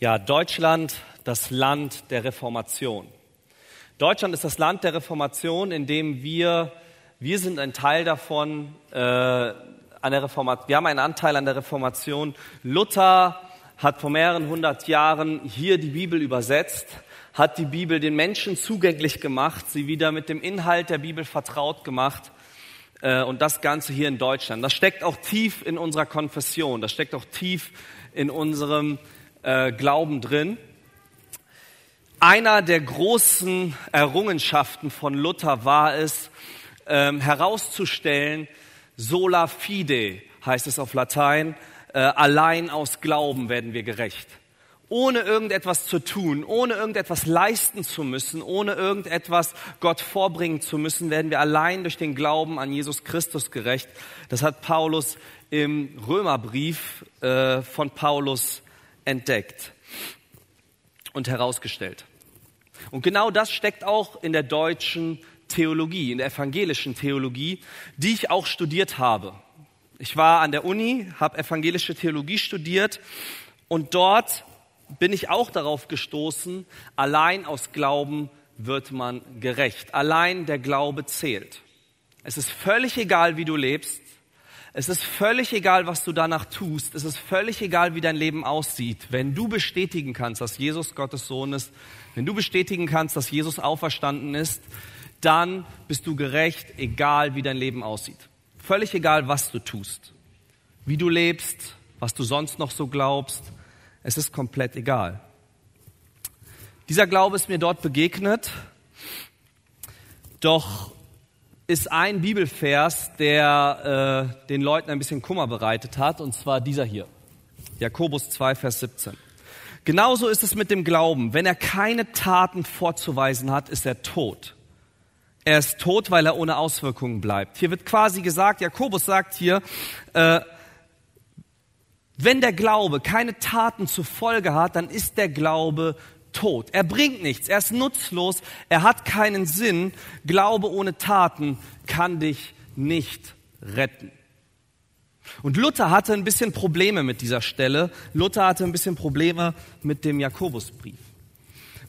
Ja, Deutschland, das Land der Reformation. Deutschland ist das Land der Reformation, in dem wir, wir sind ein Teil davon, äh, an der Reformation, wir haben einen Anteil an der Reformation. Luther hat vor mehreren hundert Jahren hier die Bibel übersetzt, hat die Bibel den Menschen zugänglich gemacht, sie wieder mit dem Inhalt der Bibel vertraut gemacht äh, und das Ganze hier in Deutschland. Das steckt auch tief in unserer Konfession, das steckt auch tief in unserem äh, Glauben drin. Einer der großen Errungenschaften von Luther war es, ähm, herauszustellen, sola fide heißt es auf Latein, äh, allein aus Glauben werden wir gerecht. Ohne irgendetwas zu tun, ohne irgendetwas leisten zu müssen, ohne irgendetwas Gott vorbringen zu müssen, werden wir allein durch den Glauben an Jesus Christus gerecht. Das hat Paulus im Römerbrief äh, von Paulus entdeckt und herausgestellt. Und genau das steckt auch in der deutschen Theologie, in der evangelischen Theologie, die ich auch studiert habe. Ich war an der Uni, habe evangelische Theologie studiert und dort bin ich auch darauf gestoßen, allein aus Glauben wird man gerecht. Allein der Glaube zählt. Es ist völlig egal, wie du lebst. Es ist völlig egal, was du danach tust. Es ist völlig egal, wie dein Leben aussieht. Wenn du bestätigen kannst, dass Jesus Gottes Sohn ist, wenn du bestätigen kannst, dass Jesus auferstanden ist, dann bist du gerecht, egal wie dein Leben aussieht. Völlig egal, was du tust, wie du lebst, was du sonst noch so glaubst. Es ist komplett egal. Dieser Glaube ist mir dort begegnet, doch ist ein Bibelvers, der äh, den Leuten ein bisschen Kummer bereitet hat, und zwar dieser hier. Jakobus 2, Vers 17. Genauso ist es mit dem Glauben. Wenn er keine Taten vorzuweisen hat, ist er tot. Er ist tot, weil er ohne Auswirkungen bleibt. Hier wird quasi gesagt, Jakobus sagt hier, äh, wenn der Glaube keine Taten zur Folge hat, dann ist der Glaube tot. Er bringt nichts, er ist nutzlos, er hat keinen Sinn. Glaube ohne Taten kann dich nicht retten. Und Luther hatte ein bisschen Probleme mit dieser Stelle. Luther hatte ein bisschen Probleme mit dem Jakobusbrief.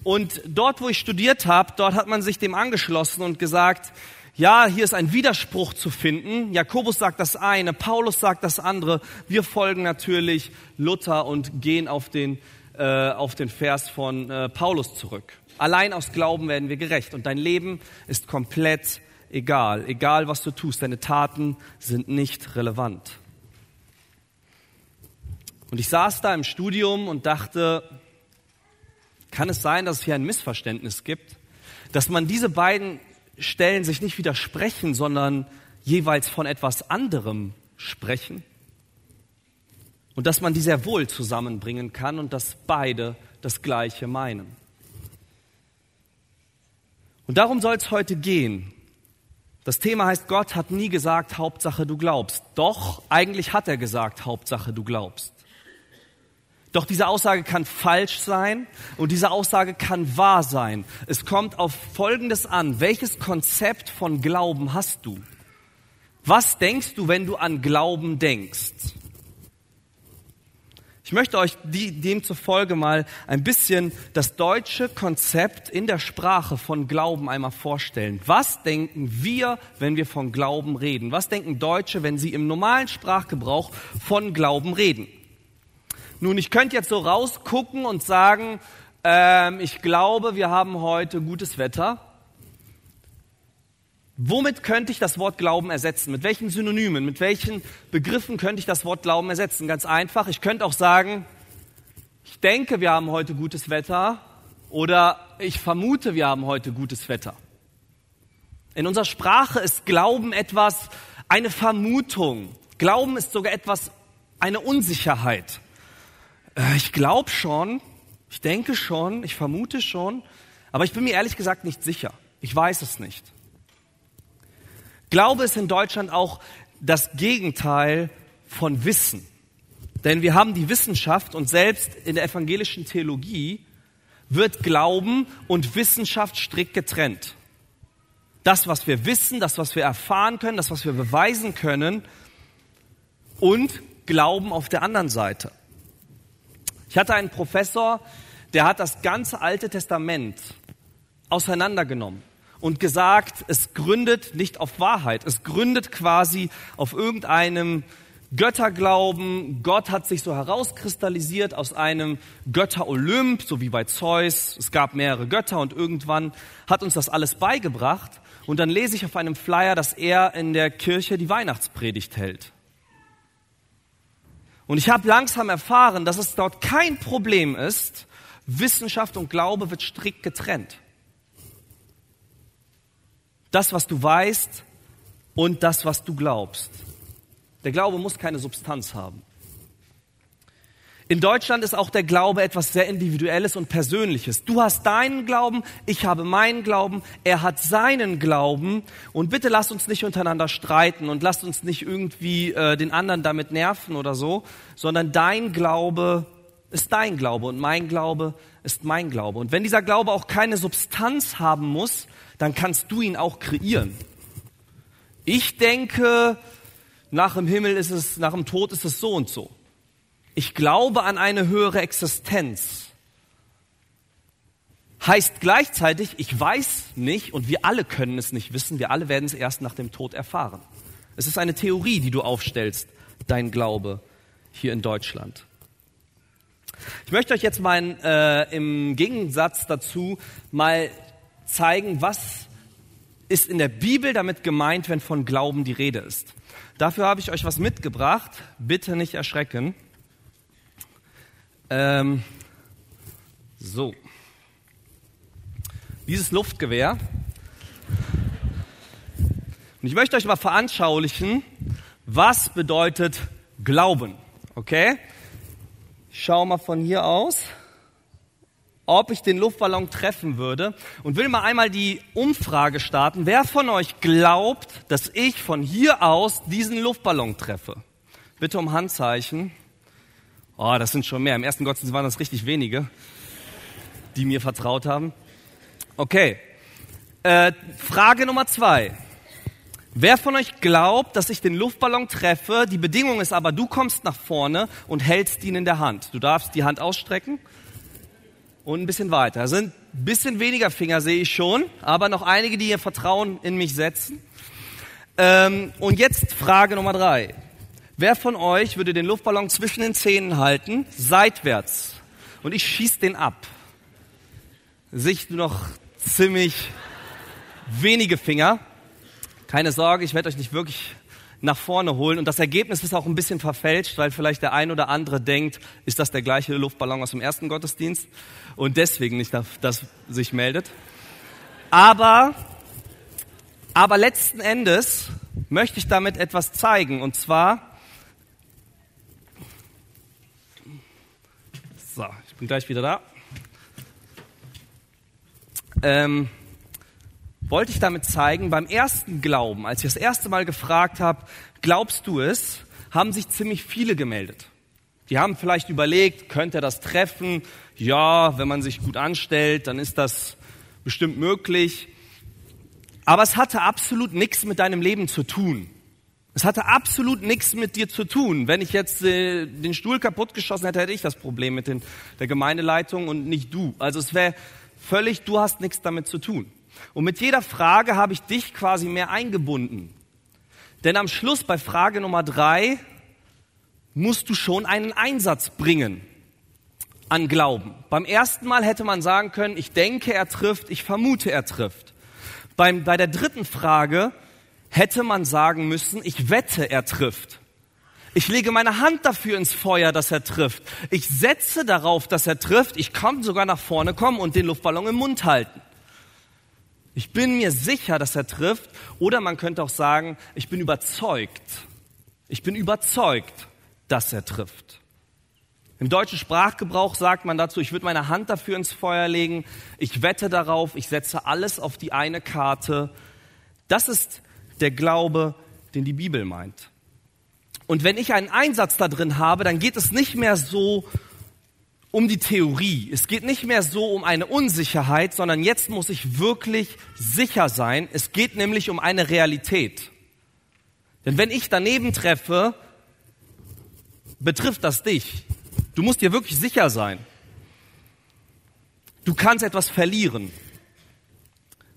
Und dort, wo ich studiert habe, dort hat man sich dem angeschlossen und gesagt, ja, hier ist ein Widerspruch zu finden. Jakobus sagt das eine, Paulus sagt das andere. Wir folgen natürlich Luther und gehen auf den äh, auf den Vers von äh, Paulus zurück. Allein aus Glauben werden wir gerecht und dein Leben ist komplett egal. Egal, was du tust, deine Taten sind nicht relevant. Und ich saß da im Studium und dachte, kann es sein, dass es hier ein Missverständnis gibt, dass man diese beiden Stellen sich nicht widersprechen, sondern jeweils von etwas anderem sprechen? Und dass man die sehr wohl zusammenbringen kann und dass beide das Gleiche meinen. Und darum soll es heute gehen. Das Thema heißt, Gott hat nie gesagt, Hauptsache du glaubst. Doch, eigentlich hat er gesagt, Hauptsache du glaubst. Doch diese Aussage kann falsch sein und diese Aussage kann wahr sein. Es kommt auf Folgendes an. Welches Konzept von Glauben hast du? Was denkst du, wenn du an Glauben denkst? Ich möchte euch die, demzufolge mal ein bisschen das deutsche Konzept in der Sprache von Glauben einmal vorstellen. Was denken wir, wenn wir von Glauben reden? Was denken Deutsche, wenn sie im normalen Sprachgebrauch von Glauben reden? Nun, ich könnte jetzt so rausgucken und sagen, ähm, ich glaube, wir haben heute gutes Wetter. Womit könnte ich das Wort Glauben ersetzen? Mit welchen Synonymen, mit welchen Begriffen könnte ich das Wort Glauben ersetzen? Ganz einfach. Ich könnte auch sagen, ich denke, wir haben heute gutes Wetter oder ich vermute, wir haben heute gutes Wetter. In unserer Sprache ist Glauben etwas, eine Vermutung. Glauben ist sogar etwas, eine Unsicherheit. Äh, ich glaube schon, ich denke schon, ich vermute schon, aber ich bin mir ehrlich gesagt nicht sicher. Ich weiß es nicht. Glaube ist in Deutschland auch das Gegenteil von Wissen. Denn wir haben die Wissenschaft und selbst in der evangelischen Theologie wird Glauben und Wissenschaft strikt getrennt. Das, was wir wissen, das, was wir erfahren können, das, was wir beweisen können und Glauben auf der anderen Seite. Ich hatte einen Professor, der hat das ganze Alte Testament auseinandergenommen und gesagt, es gründet nicht auf Wahrheit, es gründet quasi auf irgendeinem Götterglauben. Gott hat sich so herauskristallisiert aus einem Götterolymp, so wie bei Zeus. Es gab mehrere Götter und irgendwann hat uns das alles beigebracht. Und dann lese ich auf einem Flyer, dass er in der Kirche die Weihnachtspredigt hält. Und ich habe langsam erfahren, dass es dort kein Problem ist. Wissenschaft und Glaube wird strikt getrennt. Das, was du weißt und das, was du glaubst. Der Glaube muss keine Substanz haben. In Deutschland ist auch der Glaube etwas sehr Individuelles und Persönliches. Du hast deinen Glauben, ich habe meinen Glauben, er hat seinen Glauben. Und bitte lasst uns nicht untereinander streiten und lasst uns nicht irgendwie äh, den anderen damit nerven oder so, sondern dein Glaube ist dein Glaube und mein Glaube ist mein Glaube. Und wenn dieser Glaube auch keine Substanz haben muss, dann kannst du ihn auch kreieren. Ich denke, nach dem Himmel ist es, nach dem Tod ist es so und so. Ich glaube an eine höhere Existenz. Heißt gleichzeitig, ich weiß nicht und wir alle können es nicht wissen, wir alle werden es erst nach dem Tod erfahren. Es ist eine Theorie, die du aufstellst, dein Glaube hier in Deutschland. Ich möchte euch jetzt mal äh, im Gegensatz dazu mal zeigen, was ist in der Bibel damit gemeint, wenn von Glauben die Rede ist. Dafür habe ich euch was mitgebracht. Bitte nicht erschrecken. Ähm, so. Dieses Luftgewehr. Und ich möchte euch mal veranschaulichen, was bedeutet Glauben. Okay? Ich schaue mal von hier aus ob ich den Luftballon treffen würde und will mal einmal die Umfrage starten. Wer von euch glaubt, dass ich von hier aus diesen Luftballon treffe? Bitte um Handzeichen. Oh, das sind schon mehr. Im ersten Gottesdienst waren das richtig wenige, die mir vertraut haben. Okay. Äh, Frage Nummer zwei. Wer von euch glaubt, dass ich den Luftballon treffe? Die Bedingung ist aber, du kommst nach vorne und hältst ihn in der Hand. Du darfst die Hand ausstrecken und ein bisschen weiter. Es sind ein bisschen weniger Finger, sehe ich schon, aber noch einige, die ihr Vertrauen in mich setzen. Ähm, und jetzt Frage Nummer drei. Wer von euch würde den Luftballon zwischen den Zähnen halten, seitwärts, und ich schieße den ab? Sicht noch ziemlich wenige Finger. Keine Sorge, ich werde euch nicht wirklich nach vorne holen. Und das Ergebnis ist auch ein bisschen verfälscht, weil vielleicht der ein oder andere denkt, ist das der gleiche Luftballon aus dem ersten Gottesdienst und deswegen nicht das sich meldet. Aber, aber letzten Endes möchte ich damit etwas zeigen und zwar, so, ich bin gleich wieder da. Ähm, wollte ich damit zeigen, beim ersten Glauben, als ich das erste Mal gefragt habe, glaubst du es, haben sich ziemlich viele gemeldet. Die haben vielleicht überlegt, könnte er das treffen? Ja, wenn man sich gut anstellt, dann ist das bestimmt möglich. Aber es hatte absolut nichts mit deinem Leben zu tun. Es hatte absolut nichts mit dir zu tun. Wenn ich jetzt äh, den Stuhl kaputtgeschossen hätte, hätte ich das Problem mit den, der Gemeindeleitung und nicht du. Also es wäre völlig, du hast nichts damit zu tun. Und mit jeder Frage habe ich dich quasi mehr eingebunden. Denn am Schluss bei Frage Nummer drei musst du schon einen Einsatz bringen an Glauben. Beim ersten Mal hätte man sagen können, ich denke, er trifft, ich vermute, er trifft. Beim, bei der dritten Frage hätte man sagen müssen, ich wette, er trifft. Ich lege meine Hand dafür ins Feuer, dass er trifft. Ich setze darauf, dass er trifft. Ich kann sogar nach vorne kommen und den Luftballon im Mund halten. Ich bin mir sicher, dass er trifft. Oder man könnte auch sagen, ich bin überzeugt. Ich bin überzeugt, dass er trifft. Im deutschen Sprachgebrauch sagt man dazu, ich würde meine Hand dafür ins Feuer legen, ich wette darauf, ich setze alles auf die eine Karte. Das ist der Glaube, den die Bibel meint. Und wenn ich einen Einsatz da drin habe, dann geht es nicht mehr so um die Theorie. Es geht nicht mehr so um eine Unsicherheit, sondern jetzt muss ich wirklich sicher sein. Es geht nämlich um eine Realität. Denn wenn ich daneben treffe, betrifft das dich. Du musst dir wirklich sicher sein. Du kannst etwas verlieren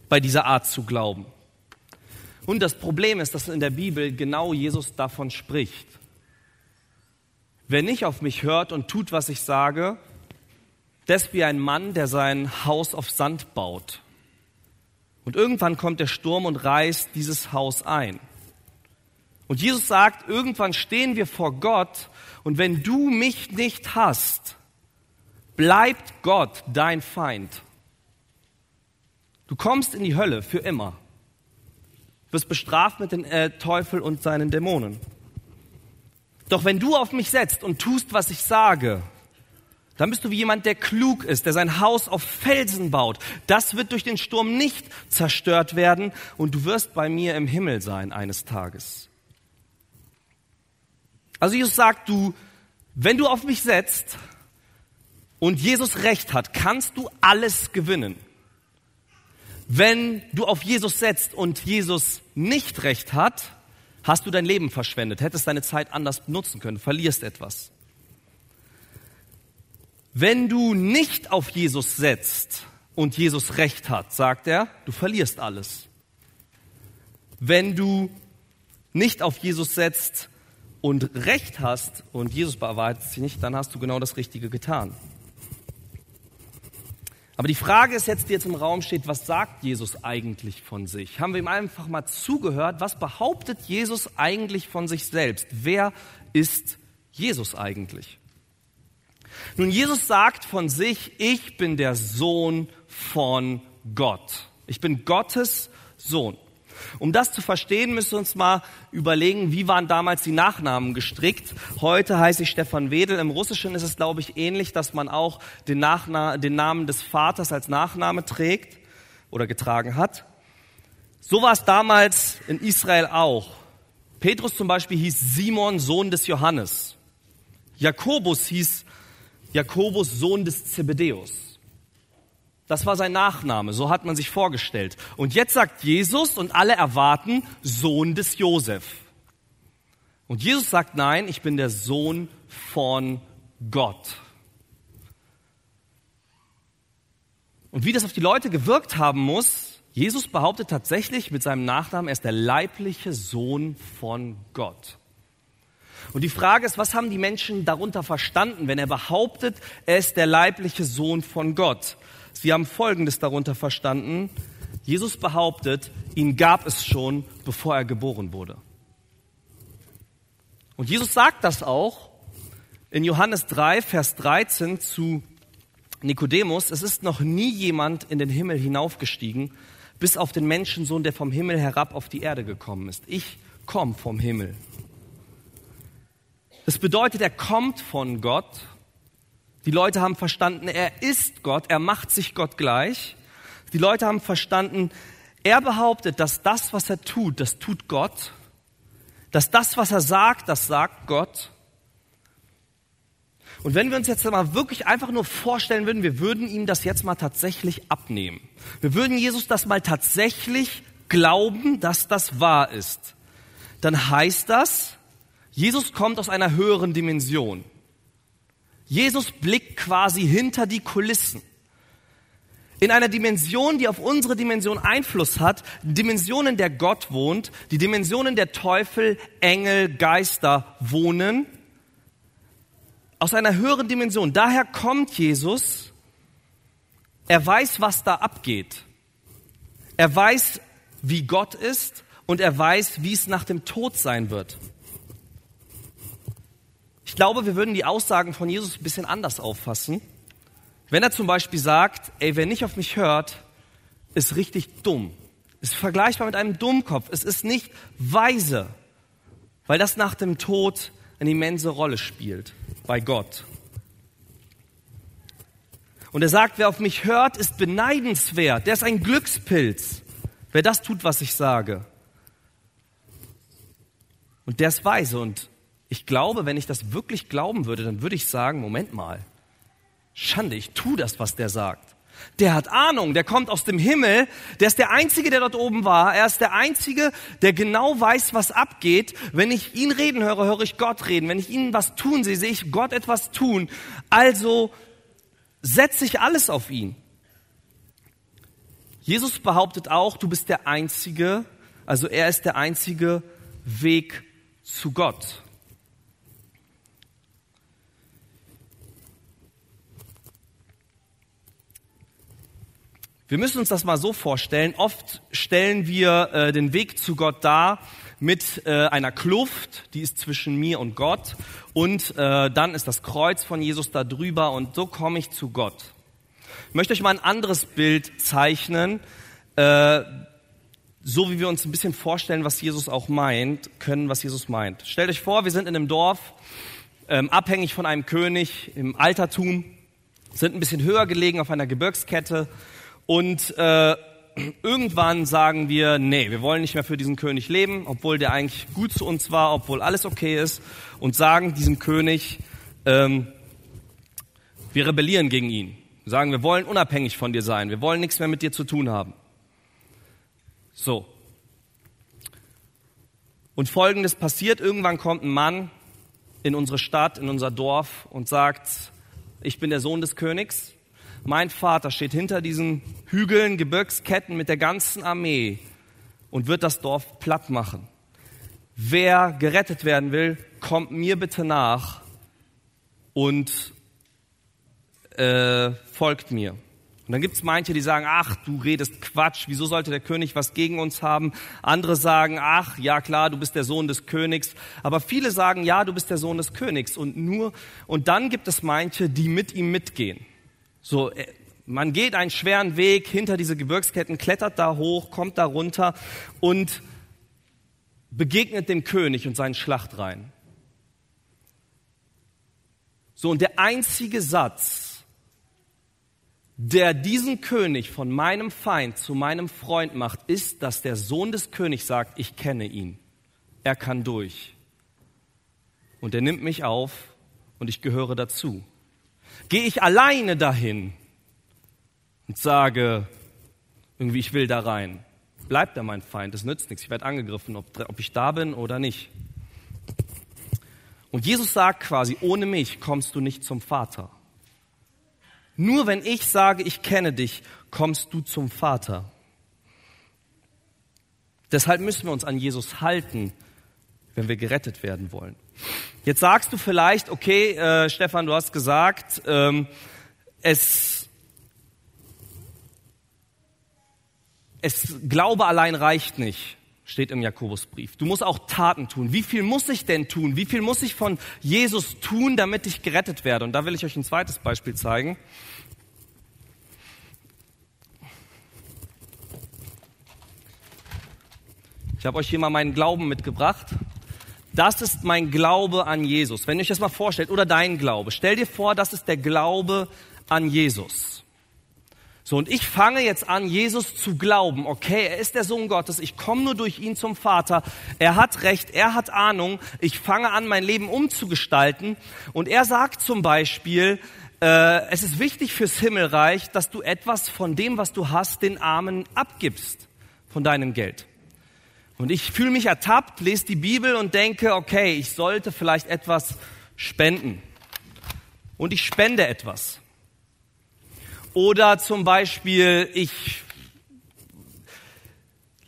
bei dieser Art zu glauben. Und das Problem ist, dass in der Bibel genau Jesus davon spricht. Wer nicht auf mich hört und tut, was ich sage, der ist wie ein Mann, der sein Haus auf Sand baut. Und irgendwann kommt der Sturm und reißt dieses Haus ein. Und Jesus sagt, irgendwann stehen wir vor Gott und wenn du mich nicht hast, bleibt Gott dein Feind. Du kommst in die Hölle für immer. Wirst bestraft mit dem äh, Teufel und seinen Dämonen. Doch wenn du auf mich setzt und tust, was ich sage, dann bist du wie jemand, der klug ist, der sein Haus auf Felsen baut. Das wird durch den Sturm nicht zerstört werden und du wirst bei mir im Himmel sein eines Tages. Also Jesus sagt, du, wenn du auf mich setzt und Jesus recht hat, kannst du alles gewinnen. Wenn du auf Jesus setzt und Jesus nicht recht hat, hast du dein Leben verschwendet, hättest deine Zeit anders nutzen können, verlierst etwas. Wenn du nicht auf Jesus setzt und Jesus recht hat, sagt er, du verlierst alles. Wenn du nicht auf Jesus setzt und recht hast und Jesus bewahrheitet sich nicht, dann hast du genau das Richtige getan. Aber die Frage ist jetzt, die jetzt im Raum steht, was sagt Jesus eigentlich von sich? Haben wir ihm einfach mal zugehört? Was behauptet Jesus eigentlich von sich selbst? Wer ist Jesus eigentlich? Nun, Jesus sagt von sich, ich bin der Sohn von Gott. Ich bin Gottes Sohn. Um das zu verstehen, müssen wir uns mal überlegen, wie waren damals die Nachnamen gestrickt. Heute heiße ich Stefan Wedel. Im Russischen ist es, glaube ich, ähnlich, dass man auch den, Nachna den Namen des Vaters als Nachname trägt oder getragen hat. So war es damals in Israel auch. Petrus zum Beispiel hieß Simon, Sohn des Johannes. Jakobus hieß Jakobus, Sohn des Zebedeus. Das war sein Nachname, so hat man sich vorgestellt. Und jetzt sagt Jesus und alle erwarten Sohn des Josef. Und Jesus sagt, nein, ich bin der Sohn von Gott. Und wie das auf die Leute gewirkt haben muss, Jesus behauptet tatsächlich mit seinem Nachnamen, er ist der leibliche Sohn von Gott. Und die Frage ist, was haben die Menschen darunter verstanden, wenn er behauptet, er ist der leibliche Sohn von Gott? Sie haben Folgendes darunter verstanden. Jesus behauptet, ihn gab es schon, bevor er geboren wurde. Und Jesus sagt das auch in Johannes 3, Vers 13 zu Nikodemus. Es ist noch nie jemand in den Himmel hinaufgestiegen, bis auf den Menschensohn, der vom Himmel herab auf die Erde gekommen ist. Ich komme vom Himmel. Das bedeutet, er kommt von Gott. Die Leute haben verstanden, er ist Gott, er macht sich Gott gleich. Die Leute haben verstanden, er behauptet, dass das, was er tut, das tut Gott. Dass das, was er sagt, das sagt Gott. Und wenn wir uns jetzt mal wirklich einfach nur vorstellen würden, wir würden ihm das jetzt mal tatsächlich abnehmen. Wir würden Jesus das mal tatsächlich glauben, dass das wahr ist. Dann heißt das, Jesus kommt aus einer höheren Dimension. Jesus blickt quasi hinter die Kulissen. In einer Dimension, die auf unsere Dimension Einfluss hat, Dimension, in der Gott wohnt, die Dimension, in der Teufel, Engel, Geister wohnen, aus einer höheren Dimension. Daher kommt Jesus. Er weiß, was da abgeht. Er weiß, wie Gott ist und er weiß, wie es nach dem Tod sein wird. Ich glaube, wir würden die Aussagen von Jesus ein bisschen anders auffassen. Wenn er zum Beispiel sagt, ey, wer nicht auf mich hört, ist richtig dumm. Ist vergleichbar mit einem Dummkopf. Es ist nicht weise, weil das nach dem Tod eine immense Rolle spielt bei Gott. Und er sagt, wer auf mich hört, ist beneidenswert. Der ist ein Glückspilz. Wer das tut, was ich sage. Und der ist weise. Und ich glaube, wenn ich das wirklich glauben würde, dann würde ich sagen, Moment mal, Schande, ich tue das, was der sagt. Der hat Ahnung, der kommt aus dem Himmel, der ist der Einzige, der dort oben war. Er ist der Einzige, der genau weiß, was abgeht. Wenn ich ihn reden höre, höre ich Gott reden. Wenn ich ihn was tun sehe, sehe ich Gott etwas tun. Also setze ich alles auf ihn. Jesus behauptet auch, du bist der Einzige, also er ist der einzige Weg zu Gott. Wir müssen uns das mal so vorstellen. Oft stellen wir äh, den Weg zu Gott dar mit äh, einer Kluft, die ist zwischen mir und Gott. Und äh, dann ist das Kreuz von Jesus da drüber und so komme ich zu Gott. Ich möchte euch mal ein anderes Bild zeichnen, äh, so wie wir uns ein bisschen vorstellen, was Jesus auch meint, können, was Jesus meint. Stellt euch vor, wir sind in einem Dorf, ähm, abhängig von einem König im Altertum, sind ein bisschen höher gelegen auf einer Gebirgskette und äh, irgendwann sagen wir, nee, wir wollen nicht mehr für diesen König leben, obwohl der eigentlich gut zu uns war, obwohl alles okay ist, und sagen diesem König, ähm, wir rebellieren gegen ihn. Sagen, wir wollen unabhängig von dir sein, wir wollen nichts mehr mit dir zu tun haben. So. Und folgendes passiert, irgendwann kommt ein Mann in unsere Stadt, in unser Dorf und sagt, ich bin der Sohn des Königs, mein Vater steht hinter diesen Hügeln, Gebirgsketten mit der ganzen Armee und wird das Dorf platt machen. Wer gerettet werden will, kommt mir bitte nach und äh, folgt mir. Und dann gibt es manche, die sagen, ach, du redest Quatsch, wieso sollte der König was gegen uns haben? Andere sagen, ach, ja klar, du bist der Sohn des Königs. Aber viele sagen, ja, du bist der Sohn des Königs. Und nur, und dann gibt es manche, die mit ihm mitgehen. So, äh, man geht einen schweren Weg hinter diese Gebirgsketten, klettert da hoch, kommt da runter und begegnet dem König und seinen Schlachtreihen. So, und der einzige Satz, der diesen König von meinem Feind zu meinem Freund macht, ist, dass der Sohn des Königs sagt, ich kenne ihn. Er kann durch. Und er nimmt mich auf und ich gehöre dazu. Gehe ich alleine dahin und sage, irgendwie, ich will da rein, bleibt er mein Feind, das nützt nichts, ich werde angegriffen, ob, ob ich da bin oder nicht. Und Jesus sagt quasi, ohne mich kommst du nicht zum Vater. Nur wenn ich sage, ich kenne dich, kommst du zum Vater. Deshalb müssen wir uns an Jesus halten, wenn wir gerettet werden wollen. Jetzt sagst du vielleicht, okay, äh, Stefan, du hast gesagt, ähm, es, es Glaube allein reicht nicht, steht im Jakobusbrief. Du musst auch Taten tun. Wie viel muss ich denn tun? Wie viel muss ich von Jesus tun, damit ich gerettet werde? Und da will ich euch ein zweites Beispiel zeigen. Ich habe euch hier mal meinen Glauben mitgebracht. Das ist mein Glaube an Jesus. Wenn ihr euch das mal vorstellt, oder dein Glaube. Stell dir vor, das ist der Glaube an Jesus. So, und ich fange jetzt an, Jesus zu glauben. Okay, er ist der Sohn Gottes. Ich komme nur durch ihn zum Vater. Er hat Recht, er hat Ahnung. Ich fange an, mein Leben umzugestalten. Und er sagt zum Beispiel, äh, es ist wichtig fürs Himmelreich, dass du etwas von dem, was du hast, den Armen abgibst, von deinem Geld. Und ich fühle mich ertappt, lese die Bibel und denke, okay, ich sollte vielleicht etwas spenden. Und ich spende etwas. Oder zum Beispiel, ich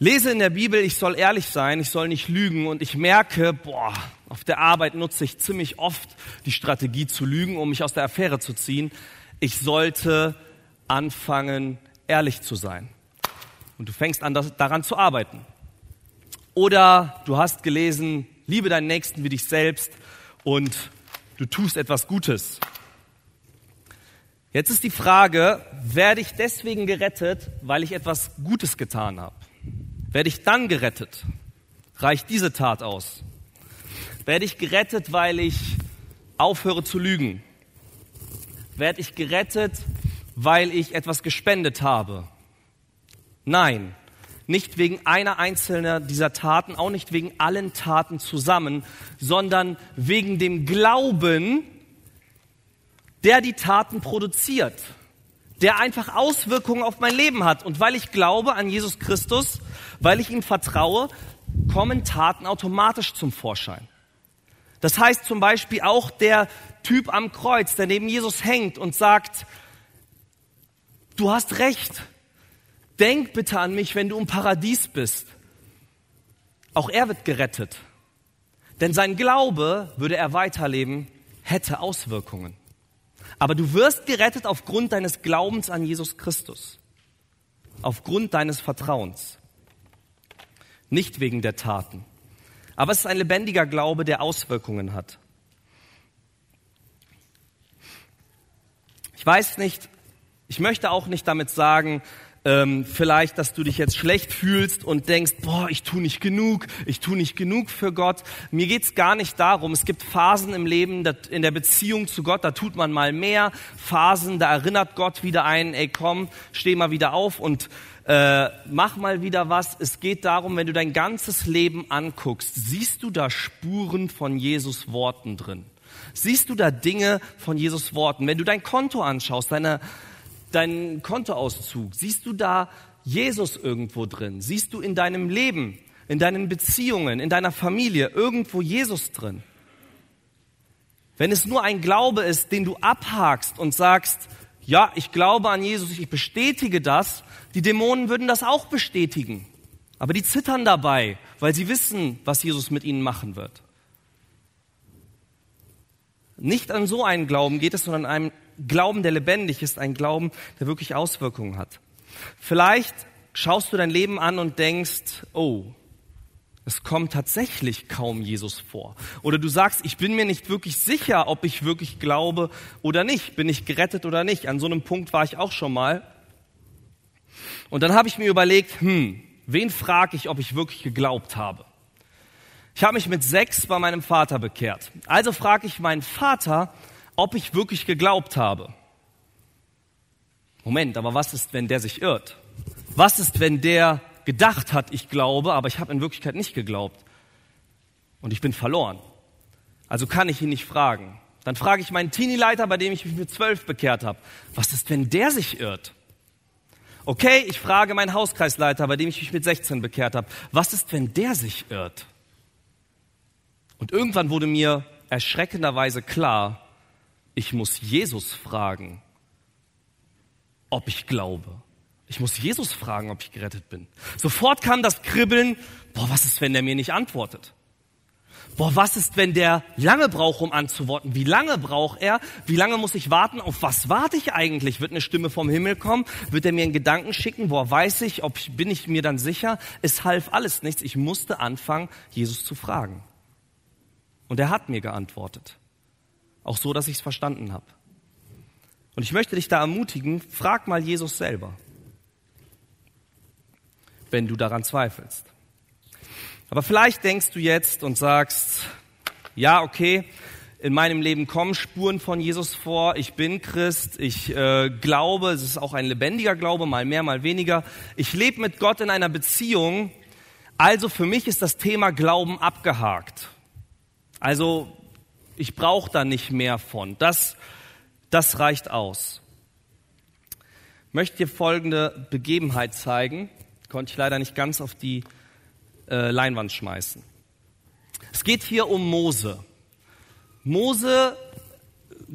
lese in der Bibel, ich soll ehrlich sein, ich soll nicht lügen und ich merke, boah, auf der Arbeit nutze ich ziemlich oft die Strategie zu lügen, um mich aus der Affäre zu ziehen. Ich sollte anfangen, ehrlich zu sein. Und du fängst an, daran zu arbeiten. Oder du hast gelesen, liebe deinen Nächsten wie dich selbst und du tust etwas Gutes. Jetzt ist die Frage, werde ich deswegen gerettet, weil ich etwas Gutes getan habe? Werde ich dann gerettet? Reicht diese Tat aus? Werde ich gerettet, weil ich aufhöre zu lügen? Werde ich gerettet, weil ich etwas gespendet habe? Nein, nicht wegen einer einzelnen dieser Taten, auch nicht wegen allen Taten zusammen, sondern wegen dem Glauben, der die Taten produziert. der einfach Auswirkungen auf mein Leben hat. Und weil ich glaube an Jesus Christus, weil ich ihm vertraue, kommen Taten automatisch zum Vorschein. Das heißt zum Beispiel auch der Typ am Kreuz, der neben Jesus hängt und sagt, du hast recht, denk bitte an mich, wenn du im Paradies bist. Auch er wird gerettet. Denn sein Glaube, würde er weiterleben, hätte Auswirkungen. Aber du wirst gerettet aufgrund deines Glaubens an Jesus Christus. Aufgrund deines Vertrauens. Nicht wegen der Taten. Aber es ist ein lebendiger Glaube, der Auswirkungen hat. Ich weiß nicht, ich möchte auch nicht damit sagen, ähm, vielleicht, dass du dich jetzt schlecht fühlst und denkst, boah, ich tu nicht genug, ich tu nicht genug für Gott. Mir geht's gar nicht darum. Es gibt Phasen im Leben, in der Beziehung zu Gott, da tut man mal mehr. Phasen, da erinnert Gott wieder ein, ey komm, steh mal wieder auf und äh, mach mal wieder was. Es geht darum, wenn du dein ganzes Leben anguckst, siehst du da Spuren von Jesus Worten drin? Siehst du da Dinge von Jesus Worten? Wenn du dein Konto anschaust, deine deinen Kontoauszug? Siehst du da Jesus irgendwo drin? Siehst du in deinem Leben, in deinen Beziehungen, in deiner Familie irgendwo Jesus drin? Wenn es nur ein Glaube ist, den du abhakst und sagst, ja, ich glaube an Jesus, ich bestätige das, die Dämonen würden das auch bestätigen. Aber die zittern dabei, weil sie wissen, was Jesus mit ihnen machen wird. Nicht an so einen Glauben geht es, sondern an einem Glauben, der lebendig ist, ein Glauben, der wirklich Auswirkungen hat. Vielleicht schaust du dein Leben an und denkst, oh, es kommt tatsächlich kaum Jesus vor. Oder du sagst, ich bin mir nicht wirklich sicher, ob ich wirklich glaube oder nicht. Bin ich gerettet oder nicht? An so einem Punkt war ich auch schon mal. Und dann habe ich mir überlegt, hm, wen frage ich, ob ich wirklich geglaubt habe? Ich habe mich mit sechs bei meinem Vater bekehrt. Also frage ich meinen Vater, ob ich wirklich geglaubt habe. Moment, aber was ist, wenn der sich irrt? Was ist, wenn der gedacht hat, ich glaube, aber ich habe in Wirklichkeit nicht geglaubt? Und ich bin verloren. Also kann ich ihn nicht fragen. Dann frage ich meinen Teenie-Leiter, bei dem ich mich mit zwölf bekehrt habe. Was ist, wenn der sich irrt? Okay, ich frage meinen Hauskreisleiter, bei dem ich mich mit 16 bekehrt habe. Was ist, wenn der sich irrt? Und irgendwann wurde mir erschreckenderweise klar, ich muss Jesus fragen, ob ich glaube. Ich muss Jesus fragen, ob ich gerettet bin. Sofort kam das Kribbeln, boah, was ist, wenn der mir nicht antwortet? Boah, was ist, wenn der lange braucht, um anzuworten? Wie lange braucht er? Wie lange muss ich warten? Auf was warte ich eigentlich? Wird eine Stimme vom Himmel kommen? Wird er mir einen Gedanken schicken? Boah, weiß ich? Ob ich, bin ich mir dann sicher? Es half alles nichts. Ich musste anfangen, Jesus zu fragen. Und er hat mir geantwortet. Auch so, dass ich es verstanden habe. Und ich möchte dich da ermutigen, frag mal Jesus selber, wenn du daran zweifelst. Aber vielleicht denkst du jetzt und sagst, ja, okay, in meinem Leben kommen Spuren von Jesus vor, ich bin Christ, ich äh, glaube, es ist auch ein lebendiger Glaube, mal mehr, mal weniger. Ich lebe mit Gott in einer Beziehung, also für mich ist das Thema Glauben abgehakt. Also ich brauche da nicht mehr von. Das, das reicht aus. Ich möchte dir folgende Begebenheit zeigen. Konnte ich leider nicht ganz auf die äh, Leinwand schmeißen. Es geht hier um Mose. Mose,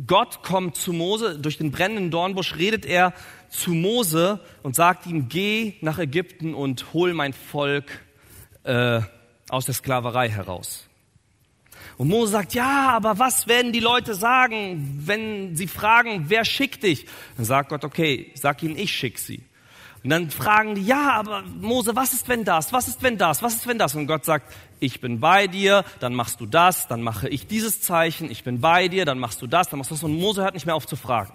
Gott kommt zu Mose, durch den brennenden Dornbusch redet er zu Mose und sagt ihm, geh nach Ägypten und hol mein Volk äh, aus der Sklaverei heraus. Und Mose sagt, ja, aber was werden die Leute sagen, wenn sie fragen, wer schickt dich? Dann sagt Gott, okay, sag ihnen, ich schick sie. Und dann fragen die, ja, aber Mose, was ist wenn das? Was ist wenn das? Was ist wenn das? Und Gott sagt, ich bin bei dir, dann machst du das, dann mache ich dieses Zeichen, ich bin bei dir, dann machst du das, dann machst du das. Und Mose hört nicht mehr auf zu fragen.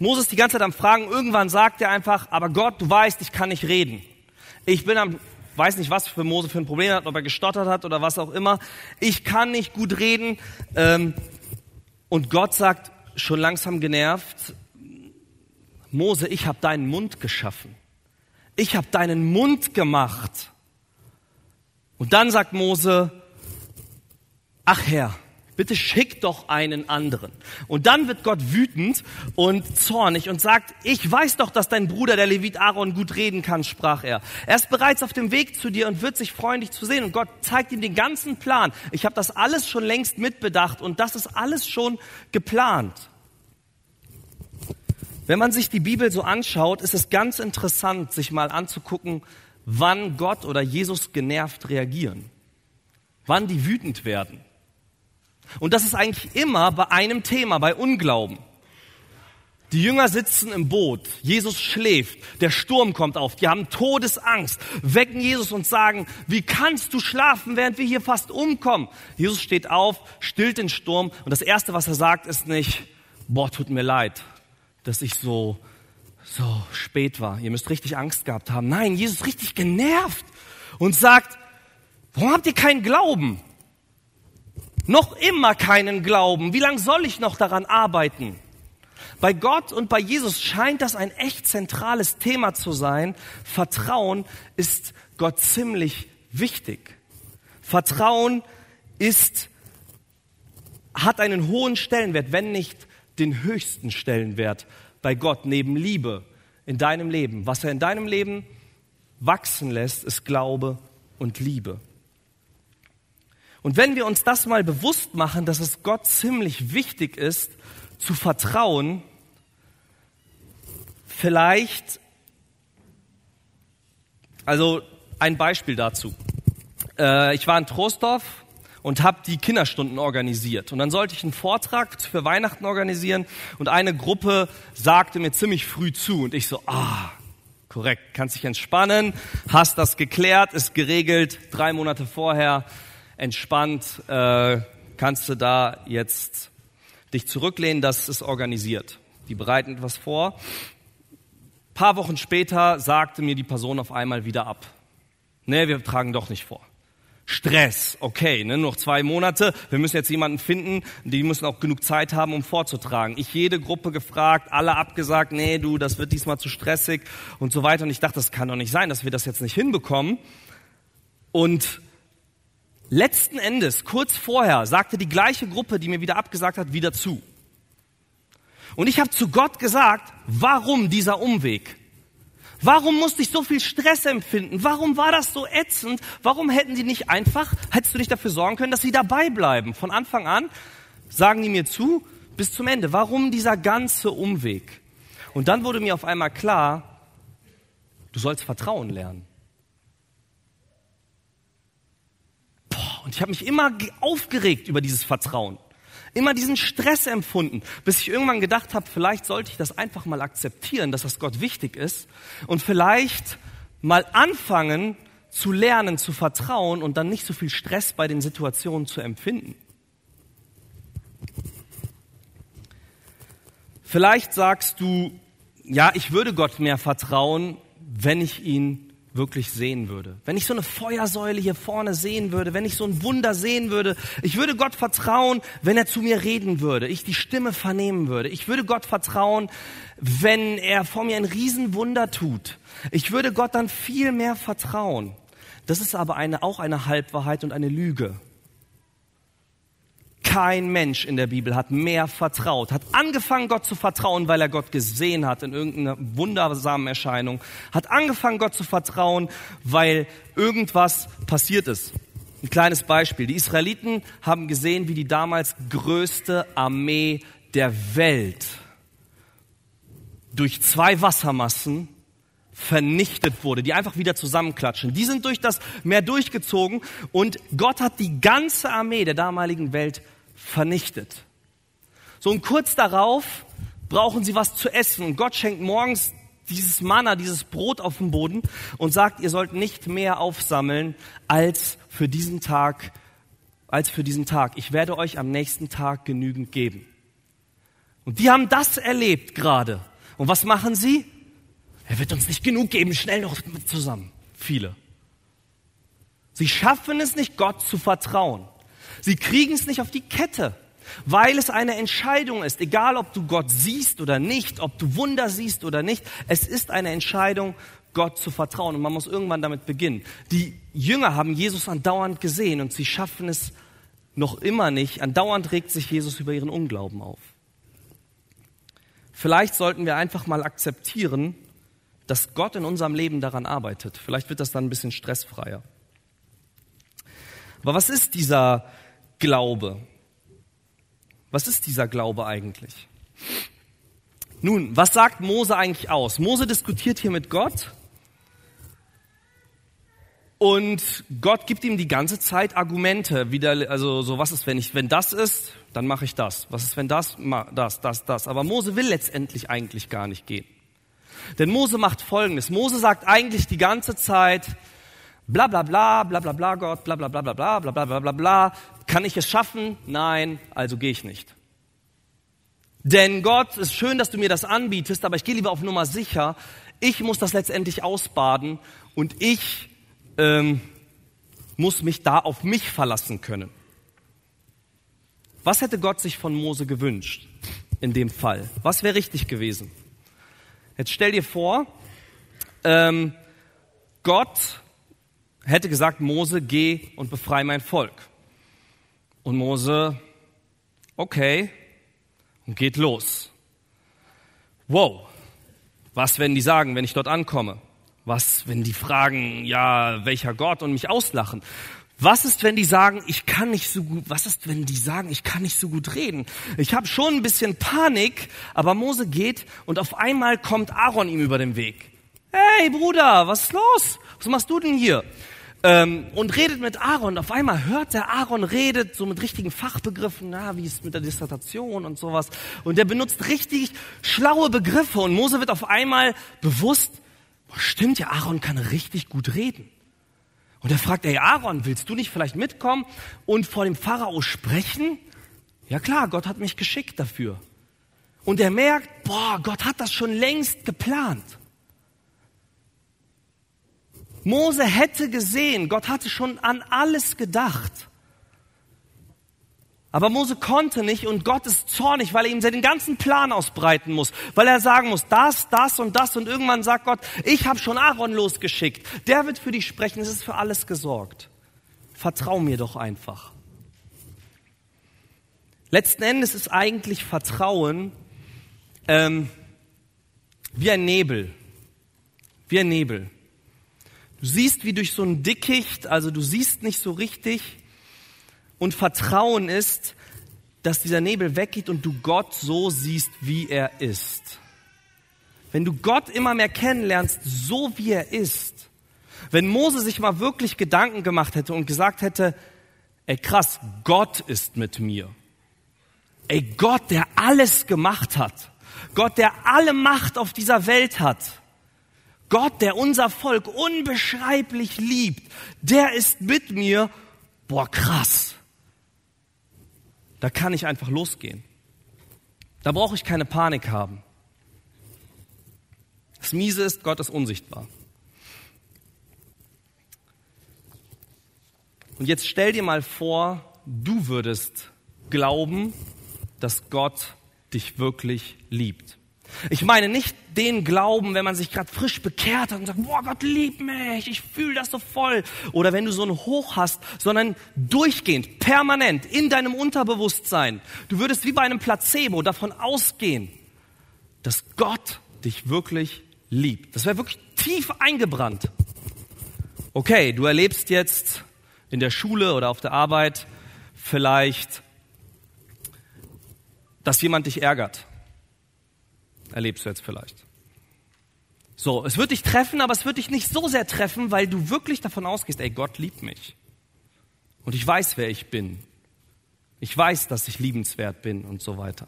Mose ist die ganze Zeit am Fragen, irgendwann sagt er einfach, aber Gott, du weißt, ich kann nicht reden. Ich bin am weiß nicht, was für Mose für ein Problem hat, ob er gestottert hat oder was auch immer. Ich kann nicht gut reden. Ähm, und Gott sagt, schon langsam genervt, Mose, ich habe deinen Mund geschaffen. Ich habe deinen Mund gemacht. Und dann sagt Mose, ach Herr, Bitte schick doch einen anderen. Und dann wird Gott wütend und zornig und sagt, ich weiß doch, dass dein Bruder, der Levit Aaron, gut reden kann, sprach er. Er ist bereits auf dem Weg zu dir und wird sich freuen, dich zu sehen. Und Gott zeigt ihm den ganzen Plan. Ich habe das alles schon längst mitbedacht und das ist alles schon geplant. Wenn man sich die Bibel so anschaut, ist es ganz interessant, sich mal anzugucken, wann Gott oder Jesus genervt reagieren. Wann die wütend werden. Und das ist eigentlich immer bei einem Thema, bei Unglauben. Die Jünger sitzen im Boot, Jesus schläft, der Sturm kommt auf, die haben Todesangst, wecken Jesus und sagen, wie kannst du schlafen, während wir hier fast umkommen? Jesus steht auf, stillt den Sturm und das Erste, was er sagt, ist nicht, boah, tut mir leid, dass ich so, so spät war. Ihr müsst richtig Angst gehabt haben. Nein, Jesus ist richtig genervt und sagt, warum habt ihr keinen Glauben? Noch immer keinen Glauben. Wie lange soll ich noch daran arbeiten? Bei Gott und bei Jesus scheint das ein echt zentrales Thema zu sein. Vertrauen ist Gott ziemlich wichtig. Vertrauen ist, hat einen hohen Stellenwert, wenn nicht den höchsten Stellenwert bei Gott neben Liebe in deinem Leben. Was er in deinem Leben wachsen lässt, ist Glaube und Liebe. Und wenn wir uns das mal bewusst machen, dass es Gott ziemlich wichtig ist, zu vertrauen, vielleicht, also ein Beispiel dazu. Äh, ich war in Troisdorf und habe die Kinderstunden organisiert. Und dann sollte ich einen Vortrag für Weihnachten organisieren und eine Gruppe sagte mir ziemlich früh zu und ich so, ah, korrekt, kannst dich entspannen, hast das geklärt, ist geregelt, drei Monate vorher entspannt, äh, kannst du da jetzt dich zurücklehnen, das ist organisiert. Die bereiten etwas vor. Ein paar Wochen später sagte mir die Person auf einmal wieder ab. Nee, wir tragen doch nicht vor. Stress, okay, ne, noch zwei Monate, wir müssen jetzt jemanden finden, die müssen auch genug Zeit haben, um vorzutragen. Ich jede Gruppe gefragt, alle abgesagt, nee, du, das wird diesmal zu stressig und so weiter. Und ich dachte, das kann doch nicht sein, dass wir das jetzt nicht hinbekommen. Und Letzten Endes, kurz vorher, sagte die gleiche Gruppe, die mir wieder abgesagt hat, wieder zu. Und ich habe zu Gott gesagt, warum dieser Umweg? Warum musste ich so viel Stress empfinden? Warum war das so ätzend? Warum hätten die nicht einfach, hättest du nicht dafür sorgen können, dass sie dabei bleiben? Von Anfang an sagen die mir zu, bis zum Ende. Warum dieser ganze Umweg? Und dann wurde mir auf einmal klar, du sollst Vertrauen lernen. Und ich habe mich immer aufgeregt über dieses Vertrauen. Immer diesen Stress empfunden, bis ich irgendwann gedacht habe, vielleicht sollte ich das einfach mal akzeptieren, dass das Gott wichtig ist und vielleicht mal anfangen zu lernen, zu vertrauen und dann nicht so viel Stress bei den Situationen zu empfinden. Vielleicht sagst du, ja, ich würde Gott mehr vertrauen, wenn ich ihn wirklich sehen würde. Wenn ich so eine Feuersäule hier vorne sehen würde, wenn ich so ein Wunder sehen würde, ich würde Gott vertrauen, wenn er zu mir reden würde, ich die Stimme vernehmen würde. Ich würde Gott vertrauen, wenn er vor mir ein Riesenwunder tut. Ich würde Gott dann viel mehr vertrauen. Das ist aber eine, auch eine Halbwahrheit und eine Lüge. Kein Mensch in der Bibel hat mehr vertraut, hat angefangen, Gott zu vertrauen, weil er Gott gesehen hat in irgendeiner wundersamen Erscheinung, hat angefangen, Gott zu vertrauen, weil irgendwas passiert ist. Ein kleines Beispiel. Die Israeliten haben gesehen, wie die damals größte Armee der Welt durch zwei Wassermassen vernichtet wurde, die einfach wieder zusammenklatschen. Die sind durch das Meer durchgezogen und Gott hat die ganze Armee der damaligen Welt vernichtet. So und kurz darauf brauchen sie was zu essen und Gott schenkt morgens dieses Manna, dieses Brot auf dem Boden und sagt, ihr sollt nicht mehr aufsammeln als für diesen Tag, als für diesen Tag. Ich werde euch am nächsten Tag genügend geben. Und die haben das erlebt gerade. Und was machen sie? Er wird uns nicht genug geben, schnell noch zusammen. Viele. Sie schaffen es nicht, Gott zu vertrauen. Sie kriegen es nicht auf die Kette, weil es eine Entscheidung ist, egal ob du Gott siehst oder nicht, ob du Wunder siehst oder nicht, es ist eine Entscheidung, Gott zu vertrauen und man muss irgendwann damit beginnen. Die Jünger haben Jesus andauernd gesehen und sie schaffen es noch immer nicht, andauernd regt sich Jesus über ihren Unglauben auf. Vielleicht sollten wir einfach mal akzeptieren, dass Gott in unserem Leben daran arbeitet. Vielleicht wird das dann ein bisschen stressfreier. Aber was ist dieser Glaube? Was ist dieser Glaube eigentlich? Nun, was sagt Mose eigentlich aus? Mose diskutiert hier mit Gott und Gott gibt ihm die ganze Zeit Argumente, wieder, also so was ist, wenn ich, wenn das ist, dann mache ich das. Was ist, wenn das, das, das, das. Aber Mose will letztendlich eigentlich gar nicht gehen. Denn Mose macht Folgendes. Mose sagt eigentlich die ganze Zeit, bla bla bla, bla bla bla Gott, bla bla bla bla bla bla bla bla bla bla. Kann ich es schaffen? Nein, also gehe ich nicht. Denn Gott, ist schön, dass du mir das anbietest, aber ich gehe lieber auf Nummer sicher. Ich muss das letztendlich ausbaden und ich ähm, muss mich da auf mich verlassen können. Was hätte Gott sich von Mose gewünscht in dem Fall? Was wäre richtig gewesen? Jetzt stell dir vor, ähm, Gott hätte gesagt, Mose, geh und befreie mein Volk. Und Mose, okay, und geht los. Wow, was werden die sagen, wenn ich dort ankomme? Was, wenn die fragen, ja, welcher Gott und mich auslachen? Was ist, wenn die sagen, ich kann nicht so gut, was ist, wenn die sagen, ich kann nicht so gut reden? Ich habe schon ein bisschen Panik, aber Mose geht und auf einmal kommt Aaron ihm über den Weg. Hey Bruder, was ist los? Was machst du denn hier? Ähm, und redet mit Aaron. Auf einmal hört der Aaron redet so mit richtigen Fachbegriffen, na, wie ist mit der Dissertation und sowas. Und der benutzt richtig schlaue Begriffe und Mose wird auf einmal bewusst, boah, stimmt ja, Aaron kann richtig gut reden. Und er fragt, ey Aaron, willst du nicht vielleicht mitkommen und vor dem Pharao sprechen? Ja klar, Gott hat mich geschickt dafür. Und er merkt, boah, Gott hat das schon längst geplant. Mose hätte gesehen, Gott hatte schon an alles gedacht. Aber Mose konnte nicht und Gott ist zornig, weil er ihm seinen ganzen Plan ausbreiten muss, weil er sagen muss, das, das und das und irgendwann sagt Gott, ich habe schon Aaron losgeschickt, der wird für dich sprechen, es ist für alles gesorgt. Vertrau mir doch einfach. Letzten Endes ist eigentlich Vertrauen ähm, wie ein Nebel, wie ein Nebel. Du siehst wie durch so ein Dickicht, also du siehst nicht so richtig, und Vertrauen ist, dass dieser Nebel weggeht und du Gott so siehst, wie er ist. Wenn du Gott immer mehr kennenlernst, so wie er ist, wenn Mose sich mal wirklich Gedanken gemacht hätte und gesagt hätte, ey krass, Gott ist mit mir. Ey Gott, der alles gemacht hat. Gott, der alle Macht auf dieser Welt hat. Gott, der unser Volk unbeschreiblich liebt, der ist mit mir. Boah, krass. Da kann ich einfach losgehen. Da brauche ich keine Panik haben. Das Miese ist, Gott ist unsichtbar. Und jetzt stell dir mal vor, du würdest glauben, dass Gott dich wirklich liebt. Ich meine nicht den Glauben, wenn man sich gerade frisch bekehrt hat und sagt, boah, Gott liebt mich, ich fühle das so voll. Oder wenn du so ein Hoch hast, sondern durchgehend, permanent, in deinem Unterbewusstsein. Du würdest wie bei einem Placebo davon ausgehen, dass Gott dich wirklich liebt. Das wäre wirklich tief eingebrannt. Okay, du erlebst jetzt in der Schule oder auf der Arbeit vielleicht, dass jemand dich ärgert erlebst du jetzt vielleicht. So, es wird dich treffen, aber es wird dich nicht so sehr treffen, weil du wirklich davon ausgehst, ey, Gott liebt mich. Und ich weiß, wer ich bin. Ich weiß, dass ich liebenswert bin und so weiter.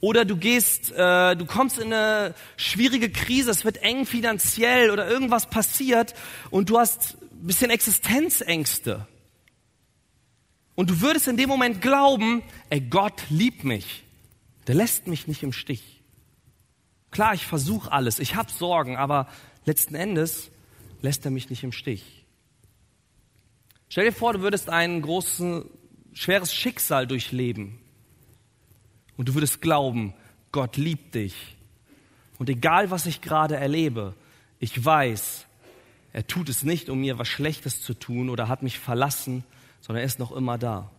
Oder du gehst, äh, du kommst in eine schwierige Krise, es wird eng finanziell oder irgendwas passiert und du hast ein bisschen Existenzängste. Und du würdest in dem Moment glauben, ey, Gott liebt mich. Der lässt mich nicht im Stich. Klar, ich versuche alles, ich habe Sorgen, aber letzten Endes lässt er mich nicht im Stich. Stell dir vor, du würdest ein großes, schweres Schicksal durchleben und du würdest glauben, Gott liebt dich. Und egal, was ich gerade erlebe, ich weiß, er tut es nicht, um mir was Schlechtes zu tun oder hat mich verlassen, sondern er ist noch immer da.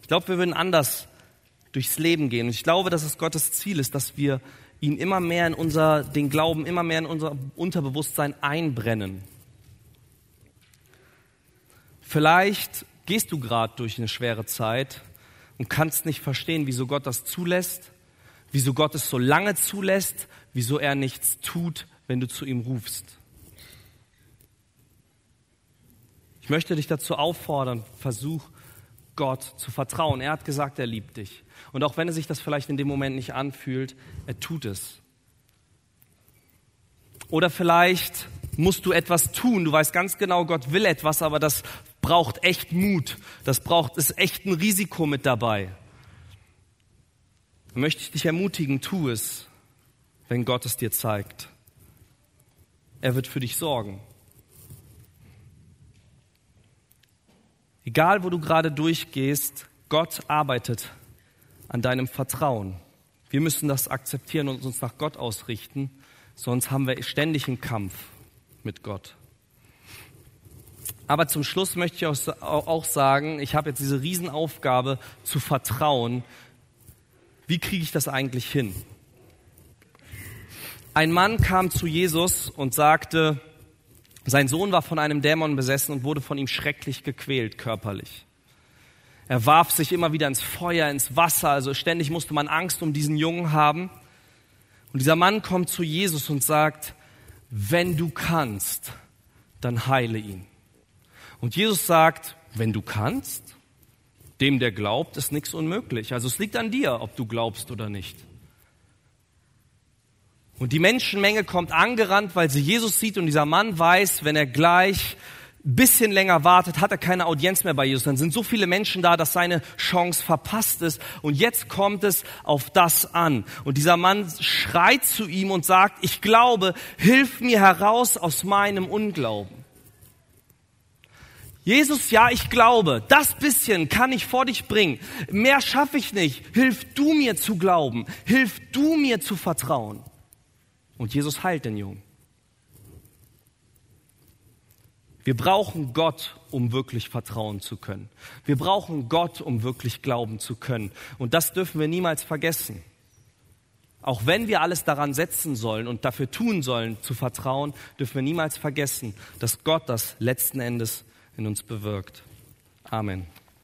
Ich glaube, wir würden anders durchs Leben gehen. Und ich glaube, dass es Gottes Ziel ist, dass wir ihn immer mehr in unser, den Glauben immer mehr in unser Unterbewusstsein einbrennen. Vielleicht gehst du gerade durch eine schwere Zeit und kannst nicht verstehen, wieso Gott das zulässt, wieso Gott es so lange zulässt, wieso er nichts tut, wenn du zu ihm rufst. Ich möchte dich dazu auffordern, versuch Gott zu vertrauen. Er hat gesagt, er liebt dich. Und auch wenn er sich das vielleicht in dem Moment nicht anfühlt, er tut es. Oder vielleicht musst du etwas tun. Du weißt ganz genau, Gott will etwas, aber das braucht echt Mut. Das braucht, ist echt ein Risiko mit dabei. Dann möchte ich dich ermutigen, tu es, wenn Gott es dir zeigt. Er wird für dich sorgen. Egal, wo du gerade durchgehst, Gott arbeitet an deinem Vertrauen. Wir müssen das akzeptieren und uns nach Gott ausrichten, sonst haben wir ständig einen Kampf mit Gott. Aber zum Schluss möchte ich auch sagen, ich habe jetzt diese Riesenaufgabe zu vertrauen. Wie kriege ich das eigentlich hin? Ein Mann kam zu Jesus und sagte, sein Sohn war von einem Dämon besessen und wurde von ihm schrecklich gequält körperlich. Er warf sich immer wieder ins Feuer, ins Wasser, also ständig musste man Angst um diesen Jungen haben. Und dieser Mann kommt zu Jesus und sagt, wenn du kannst, dann heile ihn. Und Jesus sagt, wenn du kannst, dem, der glaubt, ist nichts unmöglich. Also es liegt an dir, ob du glaubst oder nicht. Und die Menschenmenge kommt angerannt, weil sie Jesus sieht und dieser Mann weiß, wenn er gleich bisschen länger wartet, hat er keine Audienz mehr bei Jesus. Dann sind so viele Menschen da, dass seine Chance verpasst ist. Und jetzt kommt es auf das an. Und dieser Mann schreit zu ihm und sagt, ich glaube, hilf mir heraus aus meinem Unglauben. Jesus, ja, ich glaube, das bisschen kann ich vor dich bringen. Mehr schaffe ich nicht. Hilf du mir zu glauben. Hilf du mir zu vertrauen. Und Jesus heilt den Jungen. Wir brauchen Gott, um wirklich vertrauen zu können. Wir brauchen Gott, um wirklich glauben zu können. Und das dürfen wir niemals vergessen. Auch wenn wir alles daran setzen sollen und dafür tun sollen, zu vertrauen, dürfen wir niemals vergessen, dass Gott das letzten Endes in uns bewirkt. Amen.